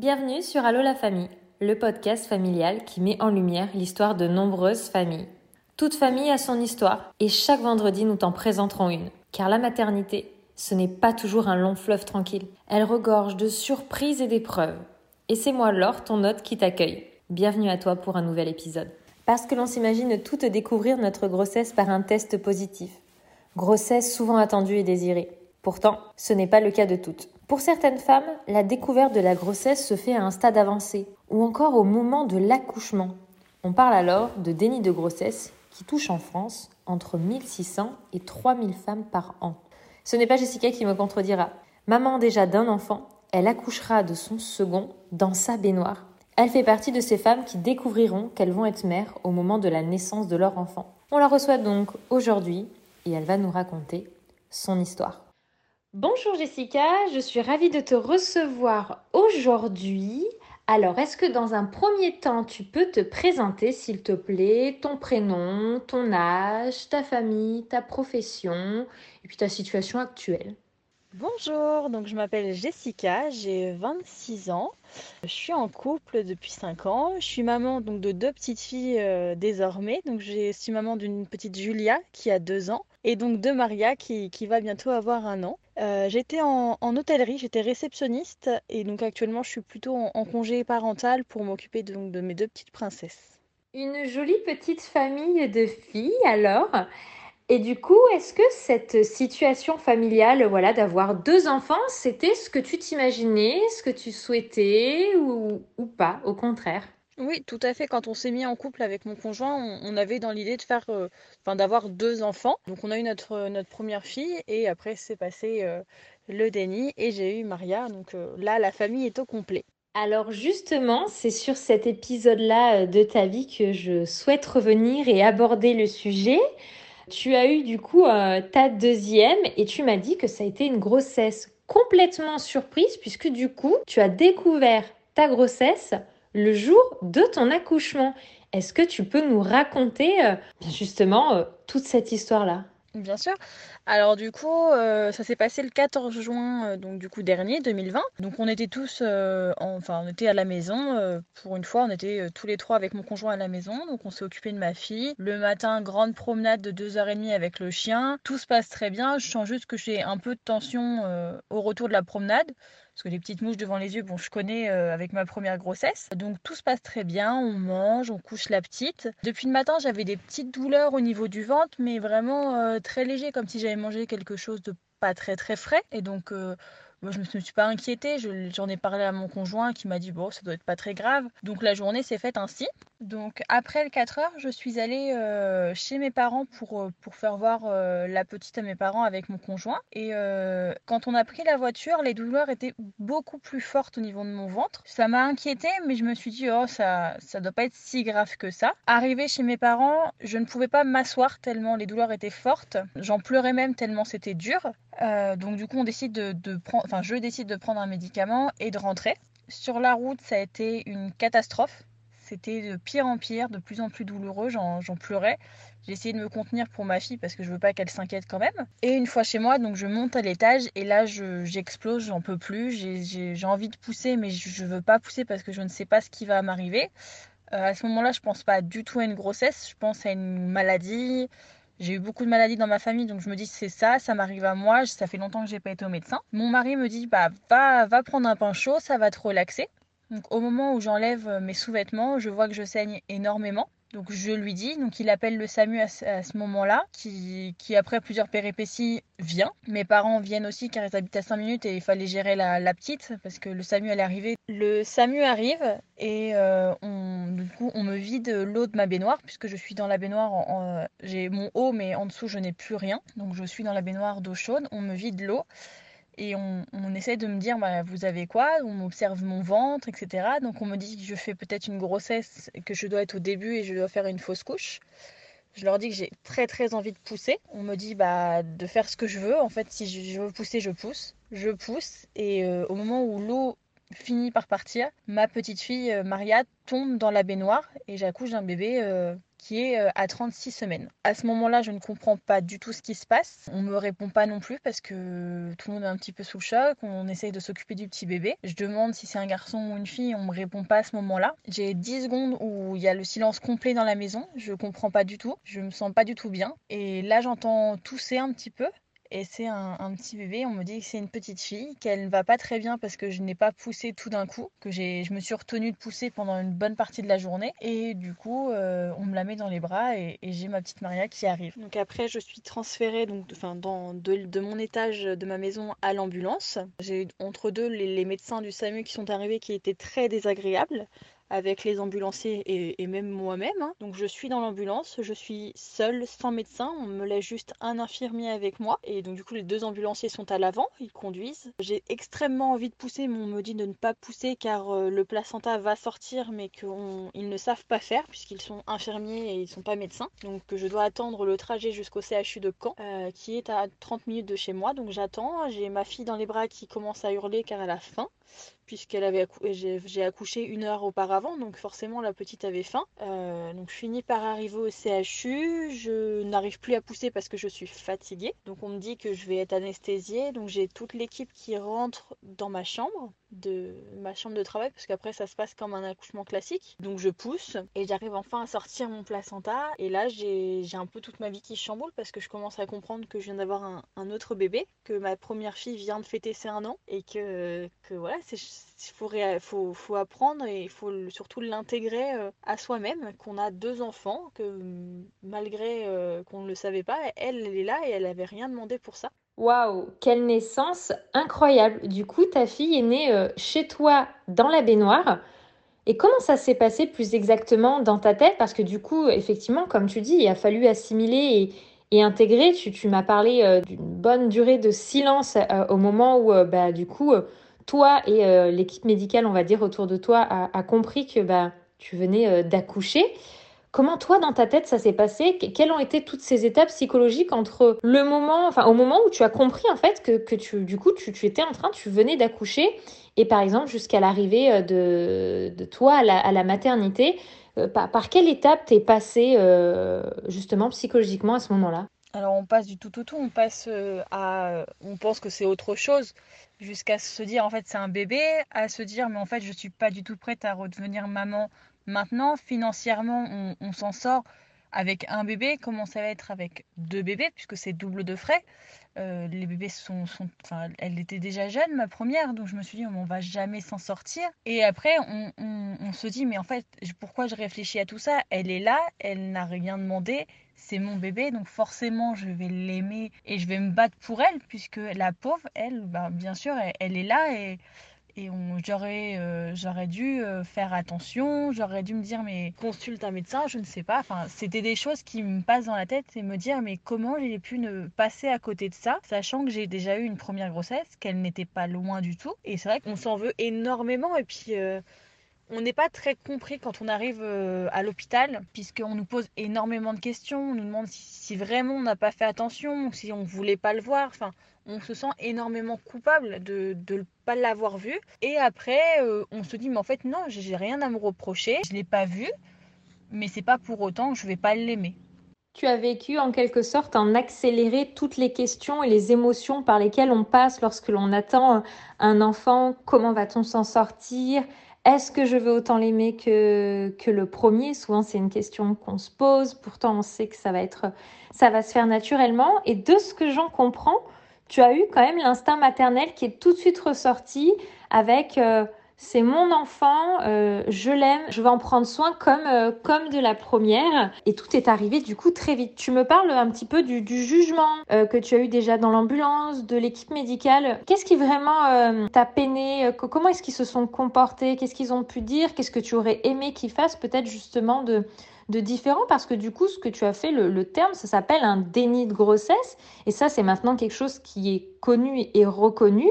Bienvenue sur Allo la famille, le podcast familial qui met en lumière l'histoire de nombreuses familles. Toute famille a son histoire et chaque vendredi nous t'en présenterons une. Car la maternité, ce n'est pas toujours un long fleuve tranquille. Elle regorge de surprises et d'épreuves. Et c'est moi Laure, ton hôte, qui t'accueille. Bienvenue à toi pour un nouvel épisode. Parce que l'on s'imagine tout découvrir notre grossesse par un test positif. Grossesse souvent attendue et désirée. Pourtant, ce n'est pas le cas de toutes. Pour certaines femmes, la découverte de la grossesse se fait à un stade avancé ou encore au moment de l'accouchement. On parle alors de déni de grossesse qui touche en France entre 1600 et 3000 femmes par an. Ce n'est pas Jessica qui me contredira. Maman déjà d'un enfant, elle accouchera de son second dans sa baignoire. Elle fait partie de ces femmes qui découvriront qu'elles vont être mères au moment de la naissance de leur enfant. On la reçoit donc aujourd'hui et elle va nous raconter son histoire. Bonjour Jessica, je suis ravie de te recevoir aujourd'hui. Alors, est-ce que dans un premier temps, tu peux te présenter, s'il te plaît, ton prénom, ton âge, ta famille, ta profession et puis ta situation actuelle Bonjour, donc je m'appelle Jessica, j'ai 26 ans. Je suis en couple depuis 5 ans. Je suis maman donc de deux petites filles euh, désormais. Donc je suis maman d'une petite Julia qui a 2 ans et donc de Maria qui, va bientôt avoir un an. Euh, j'étais en, hôtellerie, j'étais réceptionniste et donc actuellement je suis plutôt en, congé parental pour m'occuper de, de mes deux petites princesses. Une jolie petite famille de filles alors. Et du coup, est-ce que cette situation familiale, voilà, d'avoir deux enfants, c'était ce que tu t'imaginais, ce que tu souhaitais ou, pas, au contraire? Oui, tout à fait. Quand on s'est mis en couple avec mon conjoint, on, avait dans l'idée de faire, euh, enfin, d'avoir deux enfants. Donc, on a eu notre, notre première fille et après, c'est passé euh, le déni et j'ai eu Maria. Donc euh, là, la famille est au complet. Alors justement, c'est sur cet épisode-là de ta vie que je souhaite revenir et aborder le sujet. Tu as eu du coup euh, ta deuxième et tu m'as dit que ça a été une grossesse complètement surprise puisque du coup, tu as découvert ta grossesse le jour de ton accouchement. Est-ce que tu peux nous raconter euh, justement euh, toute cette histoire-là? Bien sûr. Alors du coup, euh, ça s'est passé le 14 juin, euh, donc du coup dernier, 2020. Donc on était tous, euh, enfin on était à la maison. pour une fois, on était tous les trois avec mon conjoint à la maison. Donc on s'est occupé de ma fille. Le matin, grande promenade de 2h30 avec le chien. Tout se passe très bien. Je sens juste que j'ai un peu de tension au retour de la promenade parce que les petites mouches devant les yeux, bon, je connais euh, avec ma première grossesse. Donc tout se passe très bien, on mange, on couche la petite. Depuis le matin, j'avais des petites douleurs au niveau du ventre, mais vraiment euh, très léger, comme si j'avais mangé quelque chose de pas très très frais. Et donc euh, moi, je ne me suis pas inquiétée, j'en ai parlé à mon conjoint qui m'a dit bon, ça doit être pas très grave. Donc la journée s'est faite ainsi. Donc après le 4 heures, je suis allée euh, chez mes parents pour, euh, pour faire voir euh, la petite à mes parents avec mon conjoint. Et quand on a pris la voiture, les douleurs étaient beaucoup plus fortes au niveau de mon ventre. Ça m'a inquiétée, mais je me suis dit oh, ça, ça doit pas être si grave que ça. Arrivé chez mes parents, je ne pouvais pas m'asseoir tellement les douleurs étaient fortes. J'en pleurais même tellement c'était dur. donc du coup, on décide de, de prendre je décide de prendre un médicament et de rentrer. Sur la route, ça a été une catastrophe. C'était de pire en pire, de plus en plus douloureux, j'en pleurais. J'ai essayé de me contenir pour ma fille parce que je veux pas qu'elle s'inquiète quand même. Et une fois chez moi, donc je monte à l'étage et là j'explose, j'en peux plus. J'ai envie de pousser, mais je, veux pas pousser parce que je ne sais pas ce qui va m'arriver. Euh, à ce moment-là, je pense pas du tout à une grossesse, je pense à une maladie, j'ai eu beaucoup de maladies dans ma famille, donc je me dis c'est ça, ça m'arrive à moi, ça fait longtemps que j'ai pas été au médecin. Mon mari me dit bah va, va prendre un pain chaud, ça va te relaxer. Donc au moment où j'enlève mes sous-vêtements, je vois que je saigne énormément. Donc je lui dis, donc il appelle le SAMU à ce, moment-là, qui, après plusieurs péripéties vient. Mes parents viennent aussi car ils habitent à 5 minutes et il fallait gérer la, petite parce que le SAMU allait arriver. Le SAMU arrive et euh, on, du coup on me vide l'eau de ma baignoire puisque je suis dans la baignoire, j'ai mon haut mais en dessous je n'ai plus rien. Donc je suis dans la baignoire d'eau chaude, on me vide l'eau et on, essaie de me dire bah, vous avez quoi? On observe mon ventre, etc. Donc on me dit que je fais peut-être une grossesse, que je dois être au début et je dois faire une fausse couche. Je leur dis que j'ai très très envie de pousser. On me dit bah, de faire ce que je veux. En fait, si je veux pousser, je pousse. Je pousse et euh, au moment où l'eau finit par partir, ma petite fille euh, Maria tombe dans la baignoire et j'accouche d'un bébé euh, qui est à 36 semaines. À ce moment-là, je ne comprends pas du tout ce qui se passe. On me répond pas non plus parce que tout le monde est un petit peu sous le choc. On essaye de s'occuper du petit bébé. Je demande si c'est un garçon ou une fille. On me répond pas à ce moment-là. J'ai 10 secondes où il y a le silence complet dans la maison. Je comprends pas du tout. Je me sens pas du tout bien. Et là, j'entends tousser un petit peu et c'est un, petit bébé. On me dit que c'est une petite fille, qu'elle ne va pas très bien parce que je n'ai pas poussé tout d'un coup, que je me suis retenue de pousser pendant une bonne partie de la journée. Et du coup, euh, on me la met dans les bras et, j'ai ma petite Maria qui arrive. Donc après, je suis transférée donc, enfin, dans, de, mon étage de ma maison à l'ambulance. J'ai entre deux les, les médecins du SAMU qui sont arrivés qui étaient très désagréables avec les ambulanciers et, même moi-même. Hein. Donc je suis dans l'ambulance, je suis seule, sans médecin, on me laisse juste un infirmier avec moi. Et donc du coup les deux ambulanciers sont à l'avant, ils conduisent. J'ai extrêmement envie de pousser, mais on me dit de ne pas pousser car euh, le placenta va sortir, mais qu'ils ne savent pas faire puisqu'ils sont infirmiers et ils ne sont pas médecins. Donc je dois attendre le trajet jusqu'au CHU de Caen, euh, qui est à 30 minutes de chez moi. Donc j'attends, j'ai ma fille dans les bras qui commence à hurler car elle a faim puisqu'elle avait j'ai accouché une heure auparavant, donc forcément la petite avait faim. Euh, donc je finis par arriver au CHU, je n'arrive plus à pousser parce que je suis fatiguée. Donc on me dit que je vais être anesthésiée, donc j'ai toute l'équipe qui rentre dans ma chambre de ma chambre de travail parce qu'après ça se passe comme un accouchement classique. Donc je pousse et j'arrive enfin à sortir mon placenta et là j'ai un peu toute ma vie qui chamboule parce que je commence à comprendre que je viens d'avoir un, autre bébé, que ma première fille vient de fêter ses un an et que, que voilà, il faut, apprendre et il faut surtout l'intégrer euh, à soi-même, qu'on a deux enfants, que malgré euh, qu'on ne le savait pas, elle, elle est là et elle n'avait rien demandé pour ça. Waouh, quelle naissance incroyable. Du coup, ta fille est née euh, chez toi dans la baignoire. Et comment ça s'est passé plus exactement dans ta tête? Parce que du coup, effectivement, comme tu dis, il a fallu assimiler et, intégrer. Tu, m'as parlé d'une bonne durée de silence au moment où, bah, du coup, toi et l'équipe médicale, on va dire, autour de toi, a, compris que bah, tu venais d'accoucher. Comment toi, dans ta tête, ça s'est passé? Quelles ont été toutes ces étapes psychologiques entre le moment, enfin au moment où tu as compris en fait que, que tu, du coup, tu, étais en train, tu venais d'accoucher, et par exemple jusqu'à l'arrivée euh, de, de, toi à la, maternité, euh, par, quelle étape t'es passé euh, justement psychologiquement à ce moment-là? Alors on passe du tout au tout, on passe à, on pense que c'est autre chose, jusqu'à se dire en fait c'est un bébé, à se dire mais en fait je suis pas du tout prête à redevenir maman Maintenant, financièrement, on, s'en sort avec un bébé. Comment ça va être avec deux bébés, puisque c'est double de frais? Euh, les bébés sont, enfin, elle était déjà jeune, ma première, donc je me suis dit, on va jamais s'en sortir. Et après, on, se dit, mais en fait, pourquoi je réfléchis à tout ça? Elle est là, elle n'a rien demandé, c'est mon bébé, donc forcément, je vais l'aimer et je vais me battre pour elle, puisque la pauvre, elle, bah, bien sûr, elle est là et et j'aurais euh, j'aurais dû euh, faire attention, j'aurais dû me dire mais consulte un médecin, je ne sais pas. Enfin, c'était des choses qui me passent dans la tête et me dire mais comment j'ai pu ne passer à côté de ça, sachant que j'ai déjà eu une première grossesse, qu'elle n'était pas loin du tout. Et c'est vrai qu'on s'en veut énormément et puis euh, on n'est pas très compris quand on arrive à l'hôpital, puisqu'on nous pose énormément de questions. On nous demande si, vraiment on n'a pas fait attention, si on voulait pas le voir. Enfin, on se sent énormément coupable de ne pas l'avoir vu. Et après, euh, on se dit, mais en fait, non, j'ai rien à me reprocher. Je ne l'ai pas vu, mais c'est pas pour autant que je vais pas l'aimer. Tu as vécu en quelque sorte en accéléré toutes les questions et les émotions par lesquelles on passe lorsque l'on attend un enfant. Comment va-t-on s'en sortir? Est-ce que je veux autant l'aimer que, que le premier? Souvent, c'est une question qu'on se pose. Pourtant, on sait que ça va être, ça va se faire naturellement. Et de ce que j'en comprends, tu as eu quand même l'instinct maternel qui est tout de suite ressorti avec euh, c'est mon enfant, euh, je l'aime, je vais en prendre soin comme, euh, comme de la première. Et tout est arrivé du coup très vite. Tu me parles un petit peu du, du jugement que tu as eu déjà dans l'ambulance, de l'équipe médicale. Qu'est-ce qui vraiment t'a peiné Comment est-ce qu'ils se sont comportés? Qu'est-ce qu'ils ont pu dire? Qu'est-ce que tu aurais aimé qu'ils fassent peut-être justement de, de différent parce que du coup, ce que tu as fait, le, terme, ça s'appelle un déni de grossesse. Et ça, c'est maintenant quelque chose qui est connu et reconnu.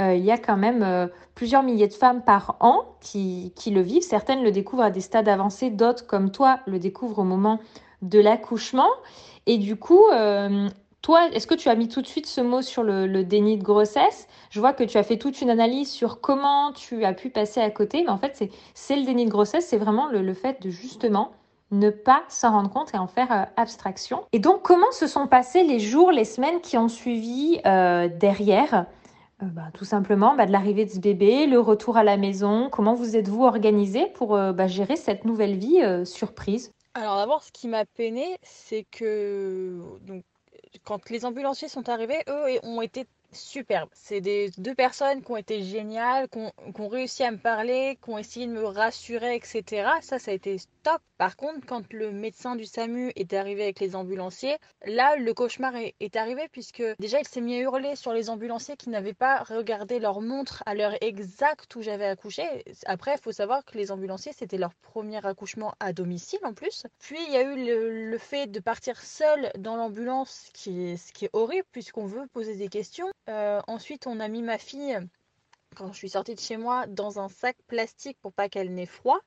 Euh, il y a quand même euh, plusieurs milliers de femmes par an qui, qui, le vivent. Certaines le découvrent à des stades avancés, d'autres, comme toi, le découvrent au moment de l'accouchement. Et du coup, euh, toi, est-ce que tu as mis tout de suite ce mot sur le, déni de grossesse? Je vois que tu as fait toute une analyse sur comment tu as pu passer à côté, mais en fait, c'est le déni de grossesse, c'est vraiment le, le fait de justement ne pas s'en rendre compte et en faire euh, abstraction. Et donc, comment se sont passés les jours, les semaines qui ont suivi euh, derrière? Euh, bah, Tout simplement, bah, de l'arrivée de ce bébé, le retour à la maison. Comment vous êtes-vous organisé pour bah, gérer cette nouvelle vie surprise? Alors d'abord, ce qui m'a peiné, c'est que donc, quand les ambulanciers sont arrivés, eux ont été superbe. C'est des deux personnes qui ont été géniales, qui ont, réussi à me parler, qui ont essayé de me rassurer, etc. Ça, ça a été top. Par contre, quand le médecin du SAMU est arrivé avec les ambulanciers, là, le cauchemar est, arrivé puisque déjà, il s'est mis à hurler sur les ambulanciers qui n'avaient pas regardé leur montre à l'heure exacte où j'avais accouché. Après, il faut savoir que les ambulanciers, c'était leur premier accouchement à domicile en plus. Puis, il y a eu le, fait de partir seul dans l'ambulance, ce qui est horrible puisqu'on veut poser des questions. Euh, ensuite, on a mis ma fille, quand je suis sortie de chez moi, dans un sac plastique pour pas qu'elle n'ait froid.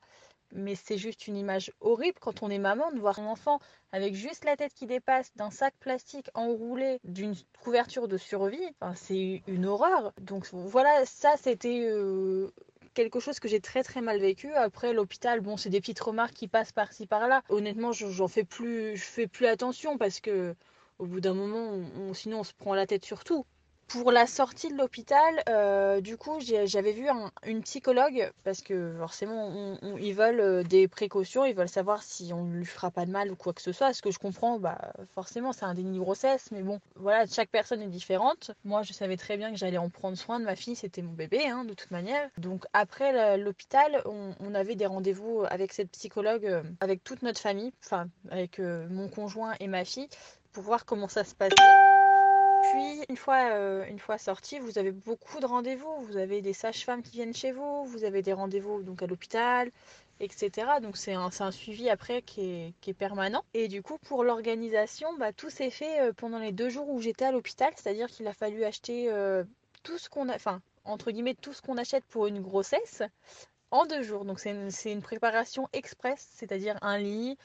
Mais c'est juste une image horrible quand on est maman de voir un enfant avec juste la tête qui dépasse d'un sac plastique enroulé d'une couverture de survie. c'est une horreur. Donc voilà, ça c'était euh, quelque chose que j'ai très très mal vécu. Après l'hôpital, bon, c'est des petites remarques qui passent par-ci par-là. Honnêtement, j'en fais plus, je fais plus attention parce que au bout d'un moment, sinon on se prend la tête sur tout. Pour la sortie de l'hôpital, euh, du coup, j'avais vu une psychologue parce que forcément, ils veulent euh, des précautions, ils veulent savoir si on ne lui fera pas de mal ou quoi que ce soit. Ce que je comprends, bah, forcément, c'est un déni de grossesse, mais bon, voilà, chaque personne est différente. Moi, je savais très bien que j'allais en prendre soin de ma fille, c'était mon bébé, hein, de toute manière. Donc, après l'hôpital, on, avait des rendez-vous avec cette psychologue, euh, avec toute notre famille, enfin, avec mon conjoint et ma fille, pour voir comment ça se passait. Puis, une fois, euh, une fois sorti, vous avez beaucoup de rendez-vous. Vous avez des sages-femmes qui viennent chez vous, vous avez des rendez-vous donc à l'hôpital, etc. Donc, c'est un, un, suivi après qui est, qui est, permanent. Et du coup, pour l'organisation, bah, tout s'est fait euh, pendant les deux jours où j'étais à l'hôpital. C'est-à-dire qu'il a fallu acheter euh, tout ce qu'on a, enfin, entre guillemets, tout ce qu'on achète pour une grossesse en deux jours. Donc, c'est une, une préparation express, c'est-à-dire un lit,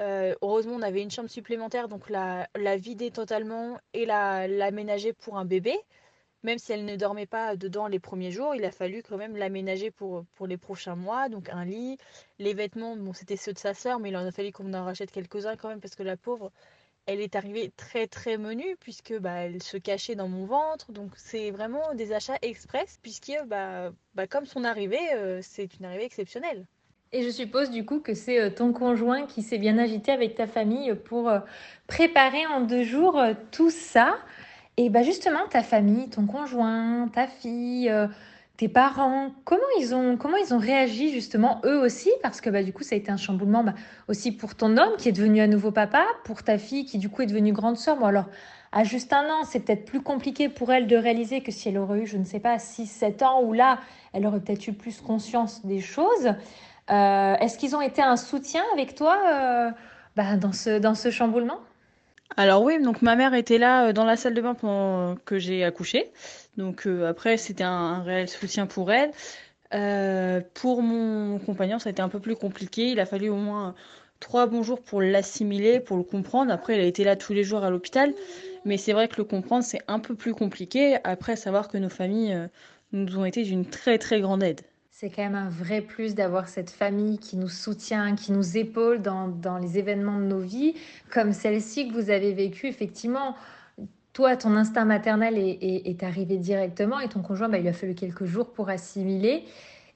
euh, heureusement, on avait une chambre supplémentaire, donc la, la vider totalement et l'aménager pour un bébé. Même si elle ne dormait pas dedans les premiers jours, il a fallu quand même l'aménager pour, pour les prochains mois. Donc un lit, les vêtements, bon c'était ceux de sa sœur, mais il en a fallu qu'on en rachète quelques-uns quand même parce que la pauvre, elle est arrivée très très menue puisque bah, elle se cachait dans mon ventre. Donc c'est vraiment des achats express puisque bah, bah, comme son arrivée, euh, c'est une arrivée exceptionnelle. Et je suppose du coup que c'est euh, ton conjoint qui s'est bien agité avec ta famille pour euh, préparer en deux jours euh, tout ça. Et bah justement, ta famille, ton conjoint, ta fille, tes parents, comment ils ont, comment ils ont réagi justement eux aussi? Parce que bah, du coup, ça a été un chamboulement bah, aussi pour ton homme qui est devenu un nouveau papa, pour ta fille qui du coup est devenue grande sœur. Bon alors, à juste un an, c'est peut-être plus compliqué pour elle de réaliser que si elle aurait eu, je ne sais pas, 6-7 ans, ou là, elle aurait peut-être eu plus conscience des choses. Euh, est-ce qu'ils ont été un soutien avec toi euh, bah, dans, ce, dans ce chamboulement? Alors oui, donc ma mère était là euh, dans la salle de bain pendant que j'ai accouché. Donc après, c'était un, réel soutien pour elle. pour mon compagnon, ça a été un peu plus compliqué. Il a fallu au moins trois bons jours pour l'assimiler, pour le comprendre. Après, il a été là tous les jours à l'hôpital. Mais c'est vrai que le comprendre, c'est un peu plus compliqué. Après, savoir que nos familles nous ont été d'une très très grande aide. C'est quand même un vrai plus d'avoir cette famille qui nous soutient, qui nous épaule dans, dans les événements de nos vies, comme celle-ci que vous avez vécue. Effectivement, toi, ton instinct maternel est, est, arrivé directement et ton conjoint, bah, il a fallu quelques jours pour assimiler.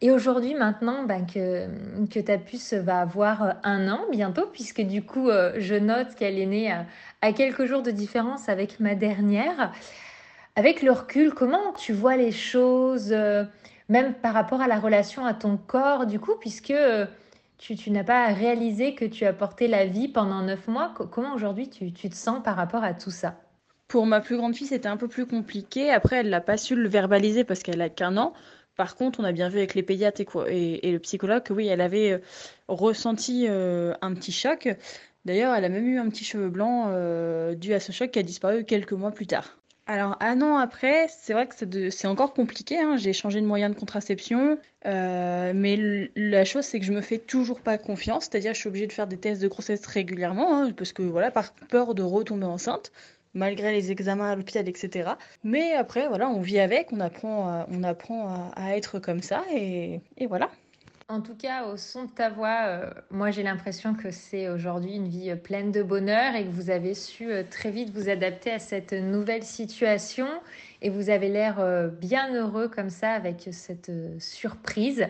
Et aujourd'hui, maintenant bah, que, que ta puce va avoir un an bientôt, puisque du coup, euh, je note qu'elle est née à, à, quelques jours de différence avec ma dernière. Avec le recul, comment tu vois les choses euh, même par rapport à la relation à ton corps, du coup, puisque euh, tu, n'as pas réalisé que tu as porté la vie pendant neuf mois. Comment aujourd'hui tu, te sens par rapport à tout ça? Pour ma plus grande fille, c'était un peu plus compliqué. Après, elle n'a pas su le verbaliser parce qu'elle a qu'un an. Par contre, on a bien vu avec les pédiatres et, le psychologue que oui, elle avait euh, ressenti euh, un petit choc. D'ailleurs, elle a même eu un petit cheveu blanc dû à ce choc qui a disparu quelques mois plus tard. Alors, un an après, c'est vrai que c'est encore compliqué. Hein. J'ai changé de moyen de contraception. Euh, mais la chose, c'est que je me fais toujours pas confiance. C'est-à-dire, je suis obligée de faire des tests de grossesse régulièrement. Hein, parce que, voilà, par peur de retomber enceinte, malgré les examens à l'hôpital, etc. Mais après, voilà, on vit avec, on apprend à, on apprend à, être comme ça. Et, et voilà. En tout cas, au son de ta voix, euh, moi j'ai l'impression que c'est aujourd'hui une vie pleine de bonheur et que vous avez su euh, très vite vous adapter à cette nouvelle situation et vous avez l'air euh, bien heureux comme ça avec cette surprise.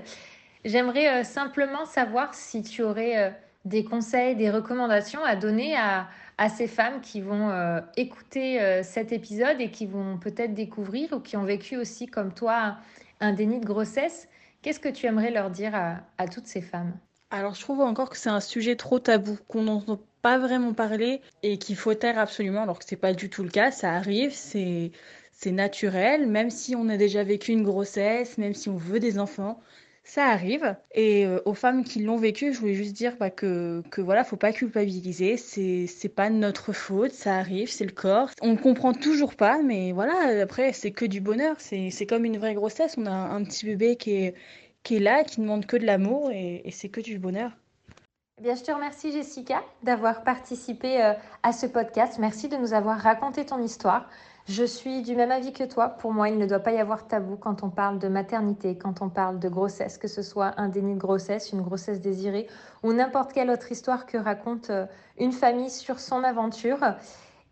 J'aimerais simplement savoir si tu aurais des conseils, des recommandations à donner à ces femmes qui vont écouter cet épisode et qui vont peut-être découvrir ou qui ont vécu aussi comme toi un déni de grossesse. Qu'est-ce que tu aimerais leur dire à, toutes ces femmes? Alors, je trouve encore que c'est un sujet trop tabou, qu'on n'entend pas vraiment parler et qu'il faut taire absolument, alors que c'est pas du tout le cas. Ça arrive, c'est c'est naturel, même si on a déjà vécu une grossesse, même si on veut des enfants, ça arrive. Et euh, aux femmes qui l'ont vécu, je voulais juste dire bah, que, voilà, faut pas culpabiliser. C'est, c'est pas notre faute, ça arrive, c'est le corps. On ne comprend toujours pas, mais voilà, après, c'est que du bonheur. C'est, comme une vraie grossesse. On a un petit bébé qui est, qui est là, qui ne demande que de l'amour et, c'est que du bonheur. Bien, je te remercie Jessica d'avoir participé euh, à ce podcast. Merci de nous avoir raconté ton histoire. Je suis du même avis que toi. Pour moi, il ne doit pas y avoir tabou quand on parle de maternité, quand on parle de grossesse, que ce soit un déni de grossesse, une grossesse désirée ou n'importe quelle autre histoire que raconte euh, une famille sur son aventure.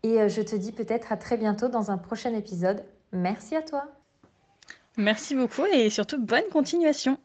Et euh, je te dis peut-être à très bientôt dans un prochain épisode. Merci à toi. Merci beaucoup et surtout bonne continuation.